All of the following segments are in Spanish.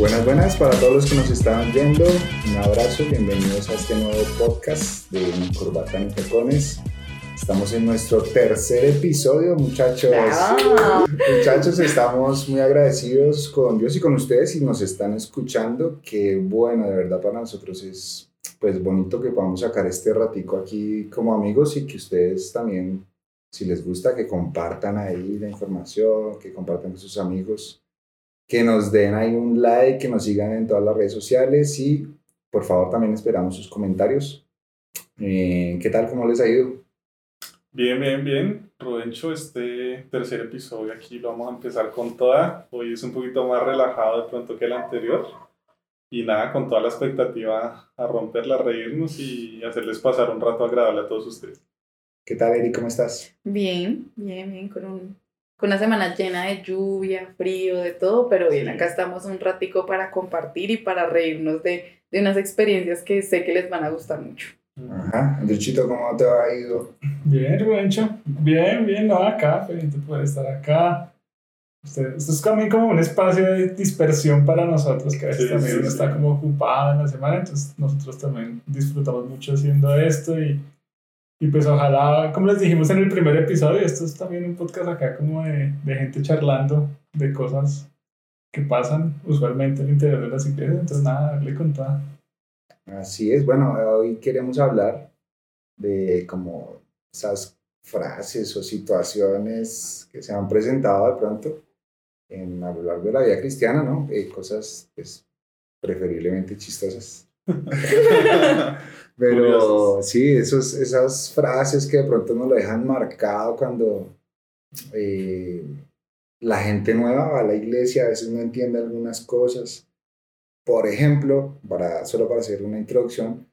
Buenas, buenas para todos los que nos están viendo. Un abrazo, bienvenidos a este nuevo podcast de Corbata y Tacones. Estamos en nuestro tercer episodio, muchachos. Muchachos, estamos muy agradecidos con Dios y con ustedes y nos están escuchando. Que bueno, de verdad para nosotros es pues bonito que podamos sacar este ratico aquí como amigos y que ustedes también, si les gusta, que compartan ahí la información, que compartan con sus amigos, que nos den ahí un like, que nos sigan en todas las redes sociales y por favor también esperamos sus comentarios. Eh, ¿Qué tal? ¿Cómo les ha ido? Bien, bien, bien. Rodencho, este tercer episodio aquí lo vamos a empezar con toda. Hoy es un poquito más relajado de pronto que el anterior. Y nada, con toda la expectativa a romperla, a reírnos y hacerles pasar un rato agradable a todos ustedes. ¿Qué tal, Eri? ¿Cómo estás? Bien, bien, bien, con, un, con una semana llena de lluvia, frío, de todo, pero bien, acá estamos un ratico para compartir y para reírnos de, de unas experiencias que sé que les van a gustar mucho. Ajá. Andrechito, ¿cómo te ha ido? Bien, Rubencho. Bien, bien, no, acá, feliz de poder estar acá. Usted, esto es también como un espacio de dispersión para nosotros, que a veces Sí, también sí, uno sí. está como ocupado en la semana, entonces nosotros también disfrutamos mucho haciendo esto y, y pues ojalá, como les dijimos en el primer episodio, esto es también un podcast acá como de, de gente charlando de cosas que pasan usualmente en el interior de las iglesias, entonces nada, darle con toda. Así es, bueno, hoy queremos hablar de como esas frases o situaciones que se han presentado de pronto en, a lo largo de la vida cristiana, ¿no? Eh, cosas, pues, preferiblemente chistosas. Pero Curiosas. sí, esos, esas frases que de pronto nos lo dejan marcado cuando eh, la gente nueva va a la iglesia, a veces no entiende algunas cosas. Por ejemplo, para, solo para hacer una introducción,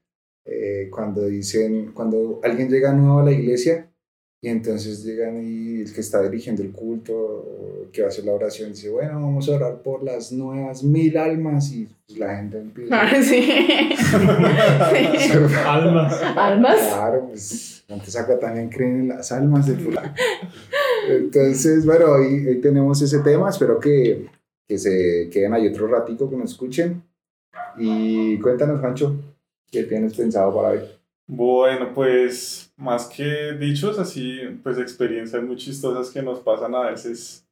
eh, cuando dicen, cuando alguien llega nuevo a la iglesia y entonces llegan y el que está dirigiendo el culto que va a hacer la oración dice, bueno, vamos a orar por las nuevas mil almas y pues, la gente empieza... Ah, sí. Sí. Almas. ¿Almas? Claro, pues antes acá también creen en las almas del fulano. Entonces, bueno, hoy, hoy tenemos ese tema, espero que, que se queden ahí otro ratico, que nos escuchen. Y cuéntanos, Pancho, ¿qué tienes pensado para hoy? Bueno, pues más que dichos, así, pues experiencias muy chistosas que nos pasan a veces.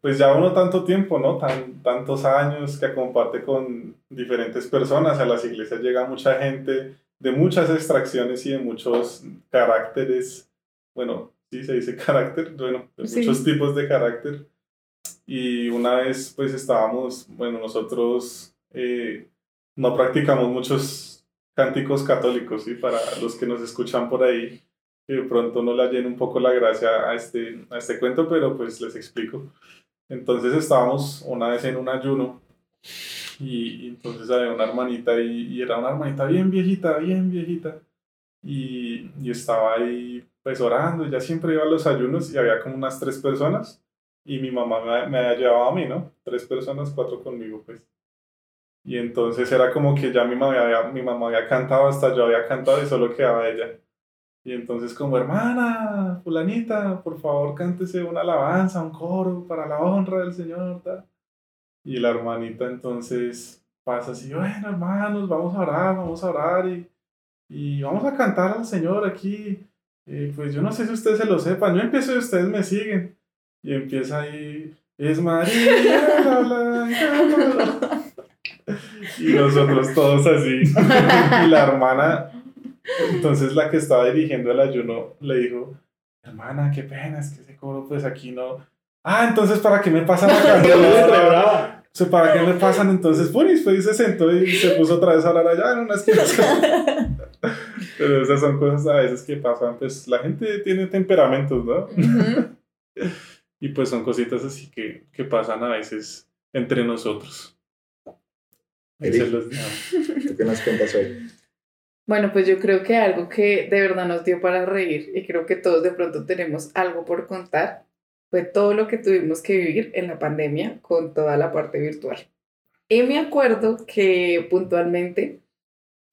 Pues ya uno tanto tiempo, ¿no? Tan, tantos años que comparte con diferentes personas. A las iglesias llega mucha gente de muchas extracciones y de muchos caracteres. Bueno, sí se dice carácter, bueno, de Sí. muchos tipos de carácter. Y una vez, pues estábamos, bueno, nosotros eh, no practicamos muchos cánticos católicos, ¿sí? Para los que nos escuchan por ahí, que de pronto no le llena un poco la gracia a este, a este cuento, pero pues les explico. Entonces estábamos una vez en un ayuno y, y entonces había una hermanita y, y era una hermanita bien viejita, bien viejita. Y, y estaba ahí pues orando, ella siempre iba a los ayunos y había como unas tres personas y mi mamá me, me había llevado a mí, ¿no? Tres personas, cuatro conmigo pues. Y entonces era como que ya mi mamá, había, mi mamá había cantado, hasta yo había cantado y solo quedaba ella. Y entonces como, hermana, fulanita, por favor cántese una alabanza, un coro para la honra del Señor. tal. Y la hermanita entonces pasa así, bueno hermanos, vamos a orar, vamos a orar y, y vamos a cantar al Señor aquí. Eh, pues yo no sé si ustedes se lo sepan, yo empiezo y ustedes me siguen. Y empieza ahí, es María la blanca. Y nosotros todos así. Y la hermana, entonces la que estaba dirigiendo el ayuno, le dijo, hermana, qué pena, es que ese coro pues aquí no... Ah, entonces ¿para qué me pasan a cantar? O sea, ¿Para qué me pasan? Entonces, pues, fue y se sentó y se puso otra vez a orar allá en una esquina. Pero esas son cosas a veces que pasan, pues la gente tiene temperamentos, ¿no? Ujú. Y pues son cositas así que, que pasan a veces entre nosotros. Ahí Eri. se los dejo. ¿Tú qué nos cuentas hoy? Bueno, pues yo creo que algo que de verdad nos dio para reír y creo que todos de pronto tenemos algo por contar fue todo lo que tuvimos que vivir en la pandemia con toda la parte virtual. Y me acuerdo que puntualmente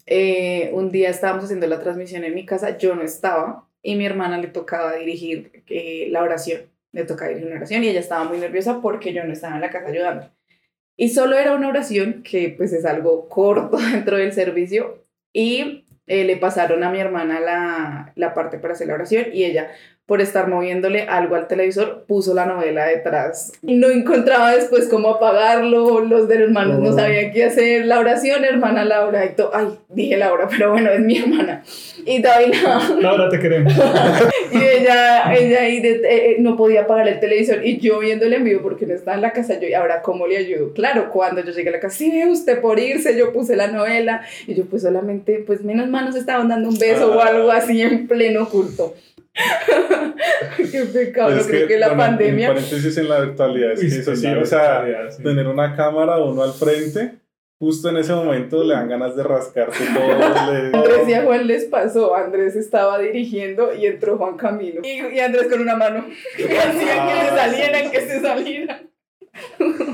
eh, un día estábamos haciendo la transmisión en mi casa, yo no estaba y mi hermana le tocaba dirigir eh, la oración, le tocaba dirigir una oración y ella estaba muy nerviosa porque yo no estaba en la casa ayudando. Y solo era una oración, que pues es algo corto dentro del servicio, y eh, le pasaron a mi hermana la, la parte para hacer la oración y ella, por estar moviéndole algo al televisor, puso la novela detrás. Y no encontraba después cómo apagarlo, los de hermanos no Oh. sabían qué hacer, la oración, hermana Laura, y todo, ay, dije Laura, pero bueno, es mi hermana. Y David Laura, te queremos. y ella, ella ahí de- eh, eh, no podía apagar el televisor y yo viendo el en vivo porque no estaba en la casa, yo, ¿y ahora cómo le ayudo? Claro, cuando yo llegué a la casa, sí, usted por irse, yo puse la novela y yo pues solamente, pues menos mal nos estaban dando un beso o Ah. algo así en pleno culto. Qué pecado, Pues es creo que la bueno, pandemia... En paréntesis en la virtualidad, es que eso sí, sí, la o sea, sí. tener una cámara uno al frente, justo en ese momento le dan ganas de rascarse todo. le- Andrés y a Juan les pasó, Andrés estaba dirigiendo y entró Juan Camilo. Y, y Andrés con una mano. Y hacía que se salieran, que se salieran.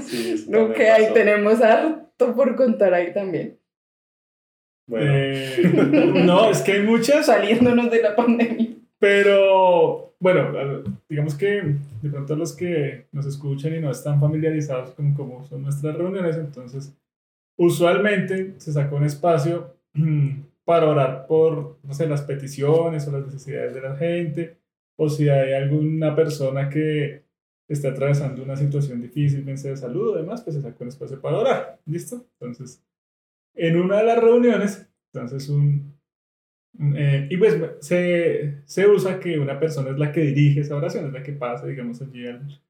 Sí, No, que ahí tenemos harto por contar ahí también. Bueno, Eh, no, es que hay muchas, Saliéndonos de la pandemia. Pero bueno, digamos que de pronto los que nos escuchan y no están familiarizados con cómo son nuestras reuniones, entonces usualmente se saca un espacio para orar por, no sé, las peticiones o las necesidades de la gente, o si hay alguna persona que está atravesando una situación difícil, bien sea de salud o demás, pues se saca un espacio para orar, ¿listo? Entonces, en una de las reuniones, entonces un... eh, y pues se, se usa que una persona es la que dirige esa oración, es la que pasa, digamos, allí al,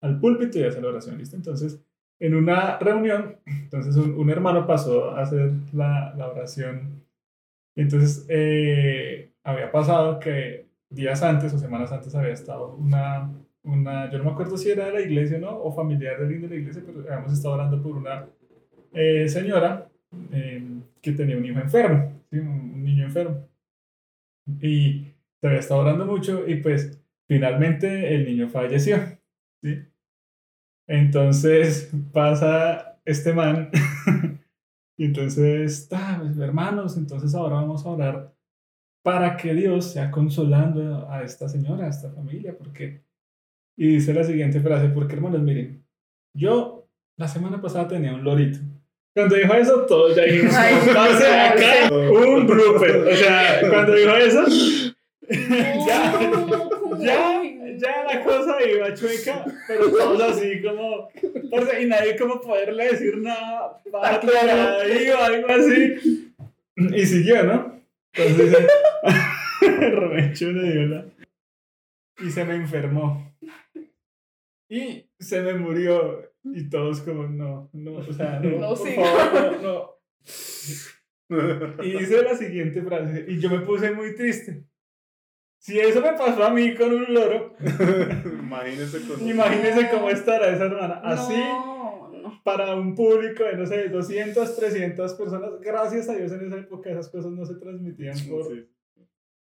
al púlpito y hace la oración, ¿listo? Entonces, en una reunión, entonces un, un hermano pasó a hacer la, la oración. Entonces eh, había pasado que días antes o semanas antes había estado una, una, yo no me acuerdo si era de la iglesia ¿no? o familiar de alguien de la iglesia, pero habíamos estado orando por una eh, señora eh, que tenía un hijo enfermo, un niño enfermo. Y se había estado orando mucho y pues finalmente el niño falleció. ¿sí? Entonces pasa este man y entonces, ah, pues, hermanos, entonces ahora vamos a orar para que Dios sea consolando a esta señora, a esta familia, porque... Y dice la siguiente frase, porque hermanos, miren, yo la semana pasada tenía un lorito. Cuando dijo eso, todos ya dijimos, pase acá un blooper. O sea, cuando dijo eso, ya, ya, ya la cosa iba chueca, pero todos así como, y nadie como poderle decir nada, para claro. ahí o algo así. Y siguió, ¿no? Entonces, Robencho le dio la... Y se me enfermó. Y se me murió. Y todos como, no, no, o sea, no, No por favor, no, no. Y dice la siguiente frase, y yo me puse muy triste. Si eso me pasó a mí con un loro, imagínese con imagínense cómo estará esa hermana. Así, No, no. para un público de, no sé, 200, 300 personas, gracias a Dios en esa época esas cosas no se transmitían por, Sí.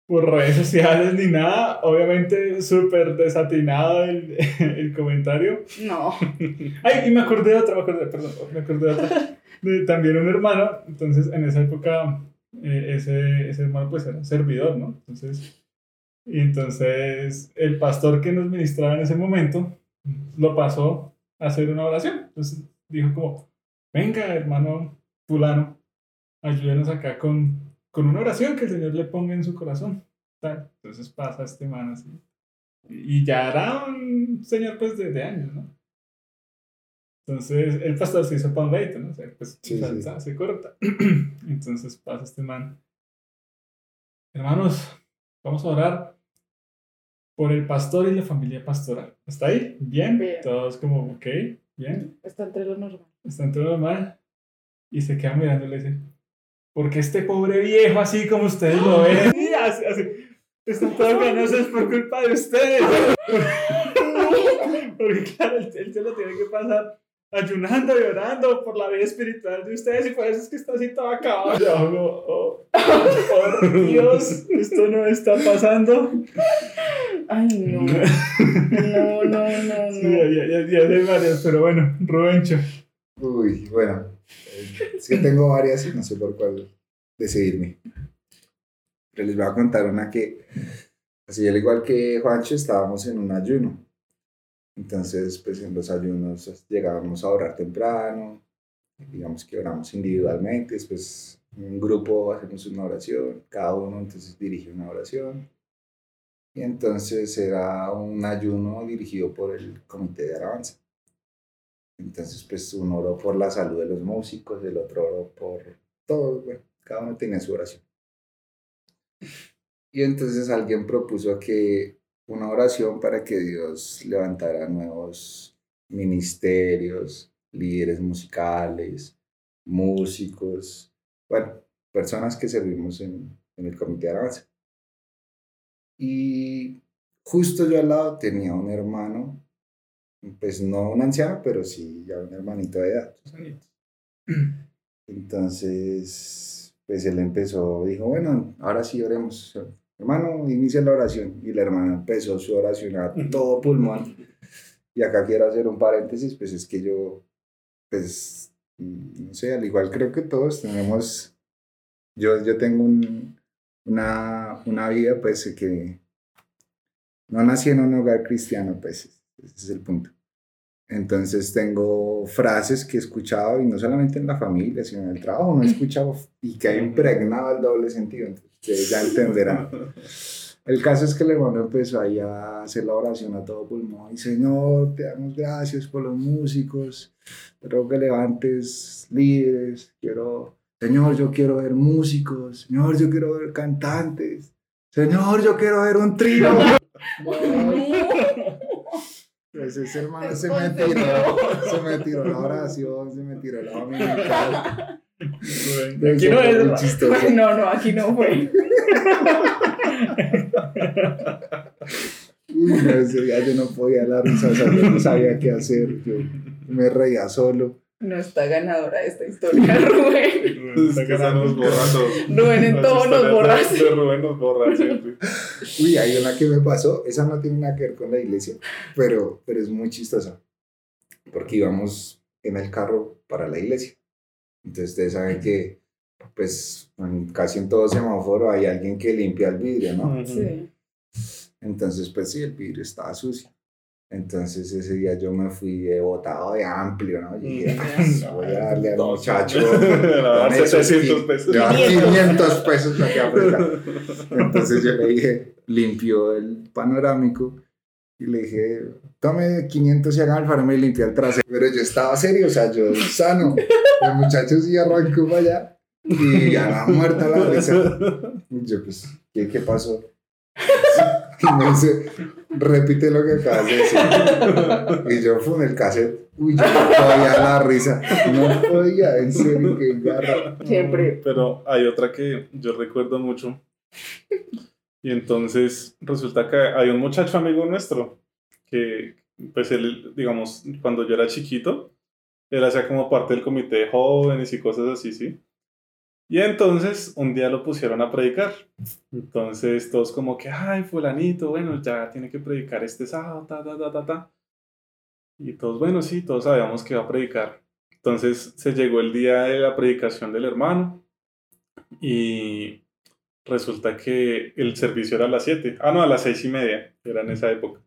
Por redes sociales ni nada. Obviamente, súper desatinado el, el comentario. No. Ay, y me acordé de otra, me acordé, perdón, me acordé de otra. De también un hermano, entonces en esa época eh, ese, ese hermano pues era servidor, ¿no? Entonces, y entonces el pastor que nos ministraba en ese momento lo pasó a hacer una oración. Entonces dijo como, venga hermano fulano, ayúdenos acá con, con una oración que el Señor le ponga en su corazón. Tal. Entonces pasa este man así. Y ya era un señor pues de, de años, ¿no? Entonces el pastor se hizo panleito, ¿no? O sea, pues Sí, o sea, sí. se corta. Entonces pasa este man. Hermanos, vamos a orar por el pastor y la familia pastoral. ¿Está ahí? ¿Bien? Bien. Todos como, ok, bien. Está entre lo normal. Está en todo normal. Y se queda mirando y le dice, porque este pobre viejo así como ustedes lo ven, así, así, está todo ganoso es por culpa de ustedes. Porque claro, él, él se lo tiene que pasar ayunando y orando por la vida espiritual de ustedes y por eso es que está así todo acabado. Yo hago, oh, por Dios, esto no está pasando. Ay, no. No, no, no, Sí, no. ya, ya, ya hay varias, pero bueno, Rubencho. Uy, bueno, es que tengo varias no sé por cuál decidirme. Pero les voy a contar una que, así al igual que Juancho, estábamos en un ayuno. Entonces, pues en los ayunos llegábamos a orar temprano, digamos que oramos individualmente, después en un grupo hacemos una oración, cada uno entonces dirige una oración. Y entonces era un ayuno dirigido por el comité de alabanza. Entonces, pues uno oró por la salud de los músicos, el otro oró por todo, bueno, cada uno tenía su oración. Y entonces alguien propuso que una oración para que Dios levantara nuevos ministerios, líderes musicales, músicos, bueno, personas que servimos en, en el comité de alabanza. Y justo yo al lado tenía un hermano, pues no un anciano, pero sí ya un hermanito de edad. Entonces, pues él empezó, dijo, bueno, ahora sí oremos. Hermano, inicia la oración. Y la hermana empezó su oración a todo pulmón. Y acá quiero hacer un paréntesis, pues es que yo, pues, no sé, al igual creo que todos tenemos, yo, yo tengo un, una, una vida, pues, que no nací en un hogar cristiano, pues, ese es el punto. Entonces tengo frases que he escuchado, y no solamente en la familia, sino en el trabajo, no he escuchado y que ha impregnado el doble sentido, entonces ustedes ya entenderán. El caso es que el hermano empezó ahí a hacer la oración a todo pulmón. Y Señor, te damos gracias por los músicos. Te ruego que levantes líderes. Quiero, Señor, yo quiero ver músicos. Señor, yo quiero ver cantantes. Señor, yo quiero ver un trío. Pues ese hermano se me tiró, se me tiró la oración, se me tiró la dominical. Aquí no es. No, no, aquí no fue. Uy, no, ese día yo no podía la risa, o sea, yo no sabía qué hacer, yo me reía solo. No está ganadora esta historia, Rubén. Es que esa nos borra todo. Rubén en Las todo nos borra. Rubén nos borra siempre. Uy, hay una que me pasó, esa no tiene nada que ver con la iglesia, pero, pero es muy chistosa, porque íbamos en el carro para la iglesia. Entonces ustedes saben que, pues, en- casi en todo semáforo hay alguien que limpia el vidrio, ¿no? Sí. Entonces, pues sí, el vidrio estaba sucio. Entonces ese día yo me fui de botado de amplio, ¿no? Y dije, "Ah, voy a darle al muchacho Le va a dar con esos 700 qui- pesos. le va a dar 500. 500 pesos para que aprenda. Entonces yo le dije, limpió el panorámico y le dije, tome 500 y haga el farme y limpia el trasero. Pero yo estaba serio, o sea, yo sano. El muchacho sí arrancó para allá y ya muerta la risa. Y yo, pues, ¿qué, qué pasó? repite lo que acabas de decir. Y yo fui en el cassette. Uy, yo no podía la risa. No podía, en serio, que garra. Siempre. Pero hay otra que yo recuerdo mucho. Y entonces resulta que hay un muchacho amigo nuestro que, pues él, digamos, cuando yo era chiquito, él hacía como parte del comité de jóvenes y cosas así, ¿sí? Y entonces un día lo pusieron a predicar. Entonces todos como que, ay, fulanito, bueno, ya tiene que predicar este sábado, ta, ta, ta, ta, ta. Y todos, bueno, sí, todos sabíamos que iba a predicar. Entonces se llegó el día de la predicación del hermano y resulta que el servicio era a las 7. Ah, no, a las seis y media, era en esa época.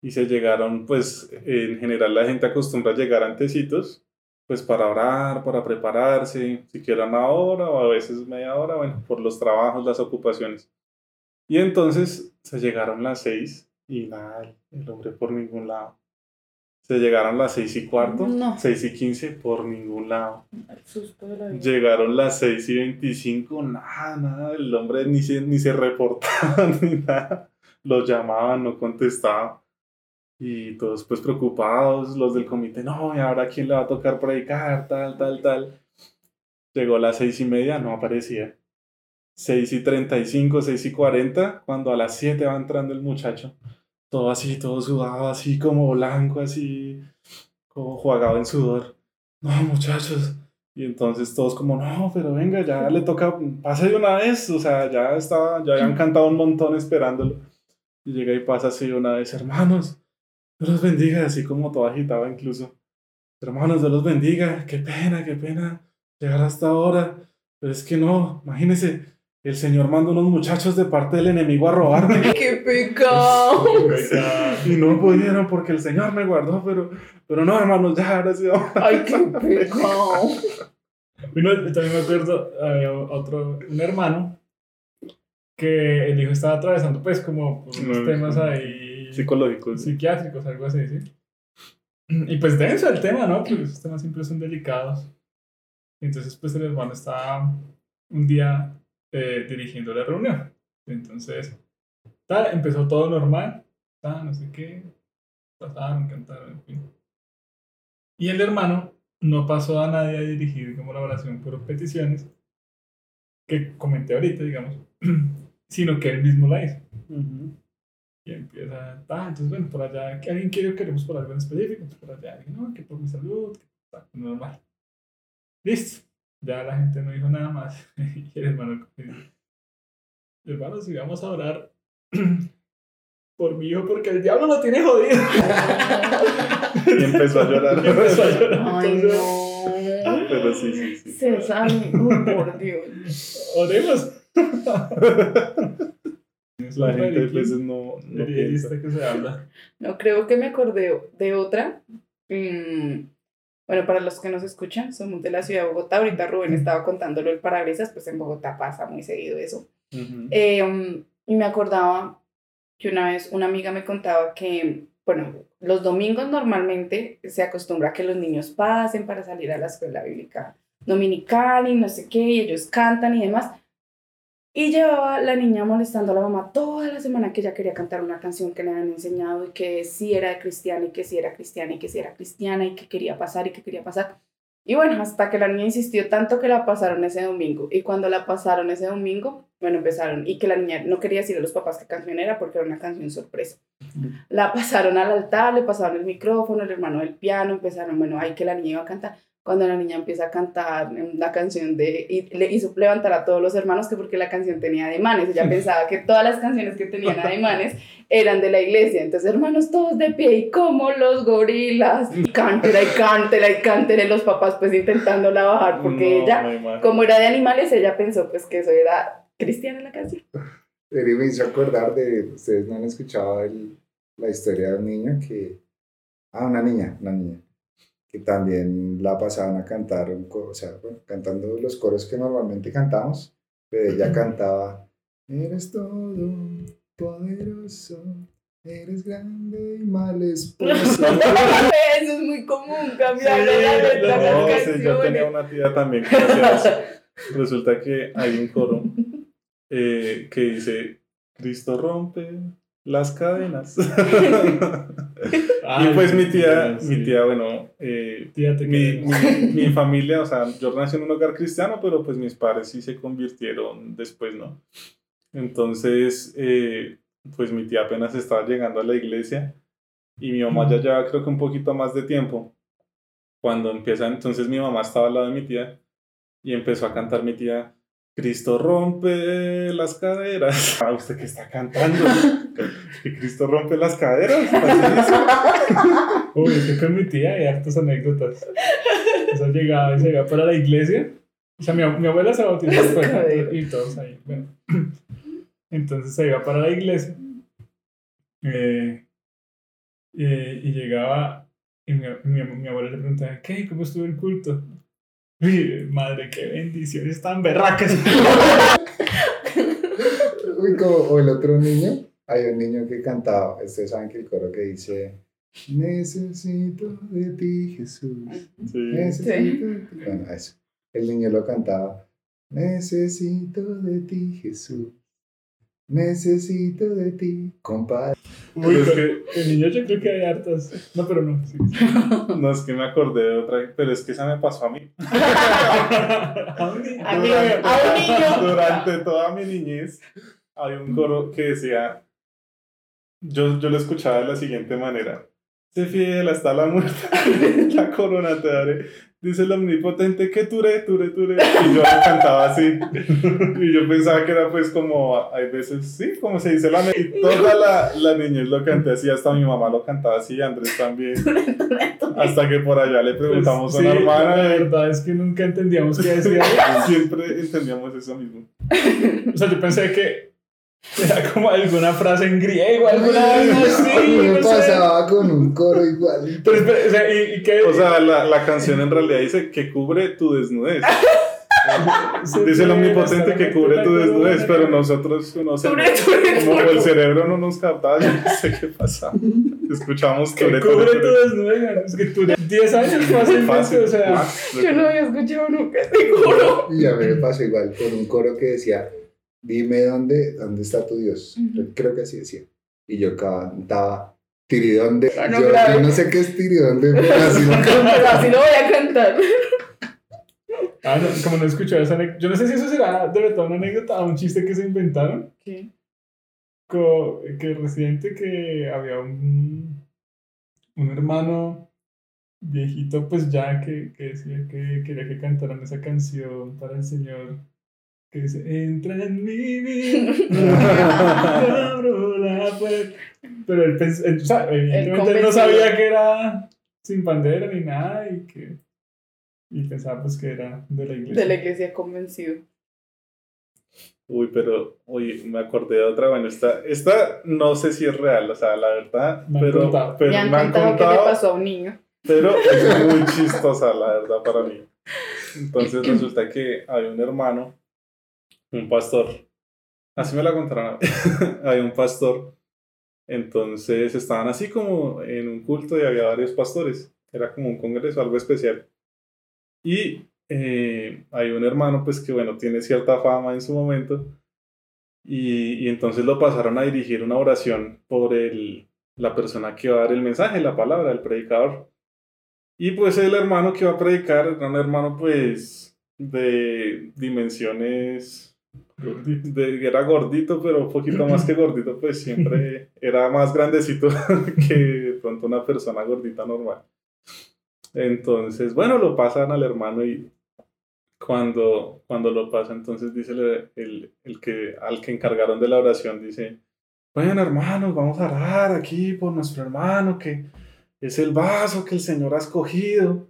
Y se llegaron, pues en general la gente acostumbra llegar antecitos, pues para orar, para prepararse, siquiera una hora o a veces media hora, bueno, por los trabajos, las ocupaciones. Y entonces se llegaron las seis y nada, el hombre por ningún lado. Se llegaron las seis y cuarto, No. seis y quince por ningún lado. El susto de la vida. Llegaron las 6 y 25, nada, nada, el hombre ni se, ni se reportaba ni nada. Los llamaban, no contestaba. Y todos pues preocupados, los del comité, no, ¿y ahora quién le va a tocar predicar? Tal, tal, tal. Llegó a las seis y media, no aparecía. 6 y 35, 6 y 40, cuando a las 7 va entrando el muchacho. Todo así, todo sudado, así como blanco, así, como jugado en sudor. No, muchachos, y entonces todos como, no, pero venga, ya le toca, pase de una vez, o sea, ya estaba, ya habían cantado un montón esperándolo. Y llega y pasa así una vez, hermanos, Dios los bendiga, así como todo agitado incluso. Hermanos, Dios los bendiga, qué pena, qué pena llegar hasta ahora, pero es que no, imagínense, el señor manda unos muchachos de parte del enemigo a robarme. ¡Qué pecado! y no pudieron porque el señor me guardó, pero, pero no, hermanos, ya ahora sí vamos. ¡Ay, qué pecado! Bueno, también me acuerdo, había otro, un hermano que el hijo estaba atravesando, pues, como por unos No, temas ahí Psicológicos. psiquiátricos, algo así, ¿sí? Y pues denso el tema, ¿no? Porque esos temas siempre son delicados. Entonces, pues el hermano estaba un día eh, dirigiendo la reunión. Entonces, tal, empezó todo normal, tal, no sé qué, pasaron, cantaron, en fin. Y el hermano no pasó a nadie a dirigir como la oración por peticiones, que comenté ahorita, digamos, sino que él mismo la hizo. Y empieza, ah, entonces bueno, por allá, que alguien quiere que oremos por algo en específico, entonces por allá, no, que por mi salud, que está normal. Listo, ya la gente no dijo nada más. y el hermano, hermano, si vamos a orar por mi hijo, porque el diablo lo tiene jodido. Y empezó a llorar. Y empezó a llorar. ¡Ay, Entonces, no! Pero sí, sí, sí. César, por Dios. Oremos. La gente a veces no, no piensa. que se habla. No, creo que me acordé de otra. Mm, bueno, para los que nos escuchan, somos de la ciudad de Bogotá. Ahorita Rubén estaba contándolo el parabrisas, pues en Bogotá pasa muy seguido eso. Eh, um, y me acordaba que una vez una amiga me contaba que, bueno, los domingos normalmente se acostumbra a que los niños pasen para salir a la escuela bíblica dominical y no sé qué, y ellos cantan y demás. Y llevaba la niña molestando a la mamá toda la semana que ella quería cantar una canción que le habían enseñado y que sí era cristiana y que sí era cristiana y que sí era cristiana y que quería pasar y que quería pasar. Y bueno, hasta que la niña insistió tanto que la pasaron ese domingo. Y cuando la pasaron ese domingo, bueno, empezaron. Y que la niña no quería decir a los papás qué canción era porque era una canción sorpresa. La pasaron al altar, le pasaron el micrófono, el hermano del piano, empezaron, bueno, ahí que la niña iba a cantar. Cuando la niña empieza a cantar la canción de... Y le hizo levantar a todos los hermanos que porque la canción tenía ademanes. Ella pensaba que todas las canciones que tenían ademanes eran de la iglesia. Entonces, hermanos, todos de pie y como los gorilas. Y cántela y cántela y cántela. Y los papás pues intentándola bajar porque No, ella, como era de animales, ella pensó pues que eso era cristiana la canción. Me hizo acordar de, ustedes no han escuchado el- la historia de un niño que, ah, una niña, una niña, que también la pasaban a cantar, un coro, o sea, bueno, cantando los coros que normalmente cantamos, pero ella cantaba, eres todo poderoso, eres grande y mal esposo. eso es muy común, cambiarle la letra No, las sí, yo tenía una tía también que hacía eso. Resulta que hay un coro eh, que dice, Cristo rompe las cadenas. y pues mi tía, mi tía, bueno, eh, Tía, te mi, mi, mi familia, o sea, yo nací en un hogar cristiano, pero pues mis padres sí se convirtieron después, ¿no? Entonces, eh, pues mi tía apenas estaba llegando a la iglesia y mi mamá ya lleva creo que un poquito más de tiempo. Cuando empieza, entonces mi mamá estaba al lado de mi tía y empezó a cantar mi tía, Cristo rompe las caderas. Ah, ¿usted qué está cantando? ¿Que Cristo rompe las caderas? Uy, es que con mi tía hay hartas anécdotas. O sea, llegaba y se iba para la iglesia. O sea, mi, ab- mi abuela se bautizó y todos ahí. Bueno. Entonces se iba para la iglesia. eh, eh, y llegaba y mi, mi, mi abuela le preguntaba, ¿qué? ¿Cómo estuvo el culto? Uy, madre, qué bendiciones tan berracas. Uy, como, o el otro niño, hay un niño que cantaba, ustedes saben que el coro que dice, necesito de ti Jesús, Sí. necesito de ti. Bueno, eso. El niño lo cantaba, necesito de ti Jesús, necesito de ti, compadre. Uy, Pero es que- el niño yo creo que hay hartas. No, pero no. sí. No, es que me acordé de otra, pero es que esa me pasó a mí. A un niño. A mí, a un niño. Durante toda mi niñez había un coro que decía, yo, yo lo escuchaba de la siguiente manera, sé fiel hasta la muerte, la corona te daré, dice el omnipotente que ture, ture, ture, y yo lo cantaba así, y yo pensaba que era pues como, hay veces, sí, como se dice la y toda la, la niñez lo canté así, hasta mi mamá lo cantaba así, Andrés también, hasta que por allá le preguntamos Pues, a una sí, hermana, La verdad es que nunca entendíamos qué decía. siempre entendíamos eso mismo. O sea, yo pensé que era como alguna frase en griego, alguna vaina así. me no sé. pasaba con un coro igual. Pero espera, o sea, ¿y, y qué? O sea, la, la canción en realidad dice que cubre tu desnudez. Dice el omnipotente que cubre tu desnudez, pero nosotros no sé. Cubre tu Como el cerebro no nos captaba, yo no sé qué pasa. Escuchamos Que cubre tu cubre tu desnudez. Es que tú 10 años fácilmente, o sea. Yo no había escuchado nunca este coro. Y a mí me pasó igual con un coro que decía, dime dónde, dónde está tu Dios. Ujú. Creo que así decía. Y yo cantaba, tiridonde. Ah, no, yo, claro. yo no sé qué es tiridonde, pero así no Pero así lo voy a cantar. Ah, no, como no he escuchado esa anécdota. Yo no sé si eso será de verdad una anécdota o un chiste que se inventaron. ¿Qué? co- que reciente que había un, un hermano viejito, pues ya que, que decía que quería que cantaran esa canción para el Señor. Que dice, entra en mi vida, abro la puerta". Pero él, él, o sea, evidentemente él no sabía que era sin bandera ni nada y que y pensaba pues que era de la iglesia. De la iglesia convencido. Uy, pero, uy, me acordé de otra. Bueno, esta, esta no sé si es real, o sea, la verdad, Me han pero, contado. pero me han me han contado que le pasó a un niño. pero es muy chistosa, la verdad, para mí. Entonces resulta que hay un hermano, un pastor, así me la contaron, a mí. hay un pastor, entonces estaban así como en un culto y había varios pastores, era como un congreso, algo especial. Y eh, hay un hermano, pues que bueno, tiene cierta fama en su momento, y, y entonces lo pasaron a dirigir una oración por el, la persona que va a dar el mensaje, la palabra, el predicador. Y pues el hermano que va a predicar era un hermano pues de dimensiones, de- era gordito, pero un poquito más que gordito, pues siempre era más grandecito que de pronto una persona gordita normal. Entonces, bueno, lo pasan al hermano y cuando, cuando lo pasa, entonces dice el, el, el que, al que encargaron de la oración, dice, bueno hermanos, vamos a orar aquí por nuestro hermano que es el vaso que el Señor ha escogido.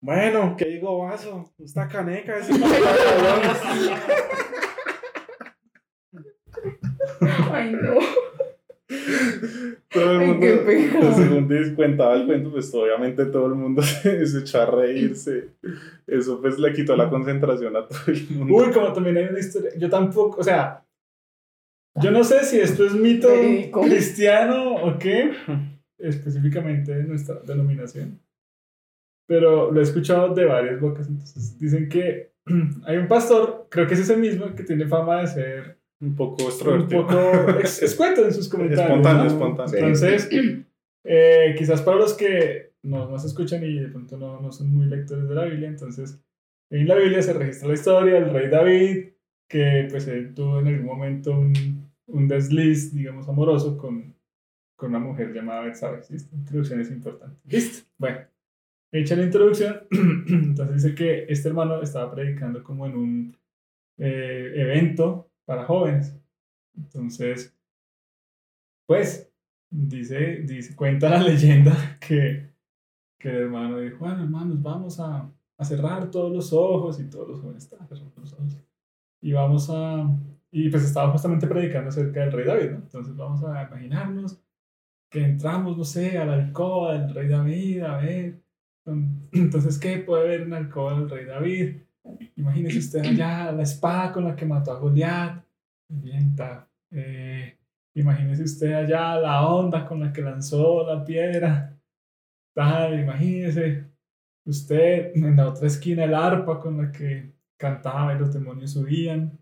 Bueno, ¿qué digo vaso? Esta caneca es el Ay, no. Todo el Ay, mundo, qué pecado. pues, según dis- cuentaba el cuento, pues obviamente todo el mundo se, se echó a reírse. Eso pues le quitó la concentración a todo el mundo. Uy, como también hay una historia. Yo tampoco, o sea, yo no sé si esto es mito cristiano o qué, específicamente de nuestra denominación. Pero lo he escuchado de varias bocas. Entonces dicen que hay un pastor, creo que es ese mismo, que tiene fama de ser Un poco un extrovertido. poco ex- escueto en sus comentarios. Espontáneo, ¿no? espontáneo. Entonces, eh, quizás para los que no nos escuchan y de pronto no, no son muy lectores de la Biblia, entonces en la Biblia se registra la historia del rey David, que pues él tuvo en algún momento un, un desliz, digamos, amoroso con, con una mujer llamada Betsabé. ¿sí? Esta introducción es importante. Listo. Bueno, hecha la introducción, entonces dice que este hermano estaba predicando como en un eh, evento para jóvenes. Entonces, pues, dice, dice, cuenta la leyenda que, que el hermano dijo, bueno, hermanos, vamos a, a cerrar todos los ojos y todos los jóvenes estaban cerrando los ojos. Y vamos a, y pues estaba justamente predicando acerca del rey David, ¿no? Entonces vamos a imaginarnos que entramos, no sé, a la alcoba del rey David, a ver. Entonces, ¿qué puede haber en la alcoba del rey David? Imagínese usted allá la espada con la que mató a Goliat. Eh, imagínese usted allá la onda con la que lanzó la piedra. Tal, imagínese usted en la otra esquina el arpa con la que cantaba y los demonios subían.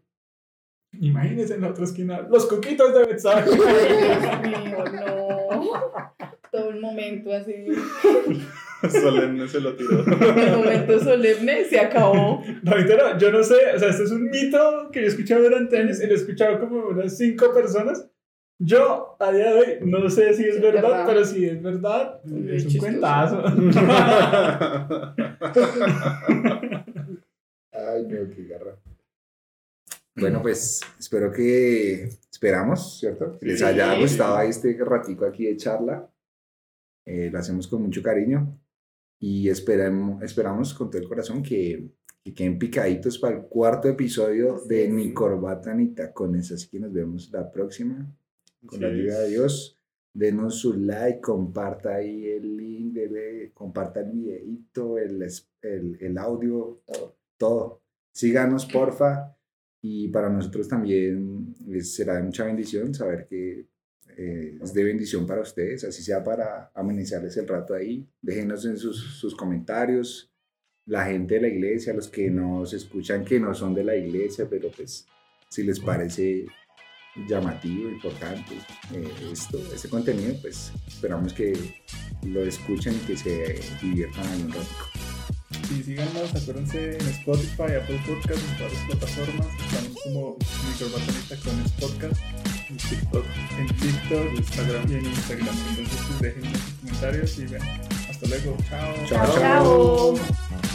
Imagínese en la otra esquina los coquitos de Betsabé. Ay, Dios mío, no. Todo el momento así. Solemne se lo tiró. El momento solemne se acabó. No, entero, yo no sé, o sea, esto es un mito que yo he escuchado durante años y lo he escuchado como unas cinco personas. Yo, a día de hoy, no sé si es Es verdad, verdad. pero si es verdad, Muy es un chistoso. cuentazo. Ay, no, qué garra. Bueno, pues espero que, esperamos, ¿cierto? Que les Sí. haya gustado este ratico aquí de charla. Eh, lo hacemos con mucho cariño y esperamos, esperamos con todo el corazón que, que queden picaditos para el cuarto episodio de Ni Corbata ni Tacones. Así que nos vemos la próxima. Con la ayuda de Dios. Denos su like, comparta ahí el link, debe, comparta el videito, el, el, el audio, todo, todo. Síganos, porfa. Y para nosotros también será de mucha bendición saber que eh, es de bendición para ustedes, así sea para amenizarles el rato ahí. Déjenos en sus, comentarios, la gente de la iglesia, los que nos escuchan que no son de la iglesia, pero pues si les parece llamativo, importante eh, esto, este contenido, pues esperamos que lo escuchen y que se diviertan un rato. Sí, síganos, acuérdense en Spotify, Apple Podcast, en todas las plataformas. Estamos como Microbatonista con Podcast, en TikTok, en TikTok, Instagram y en Instagram. Entonces, pues déjenme sus comentarios y ven. Hasta luego. Chao. chao. chao.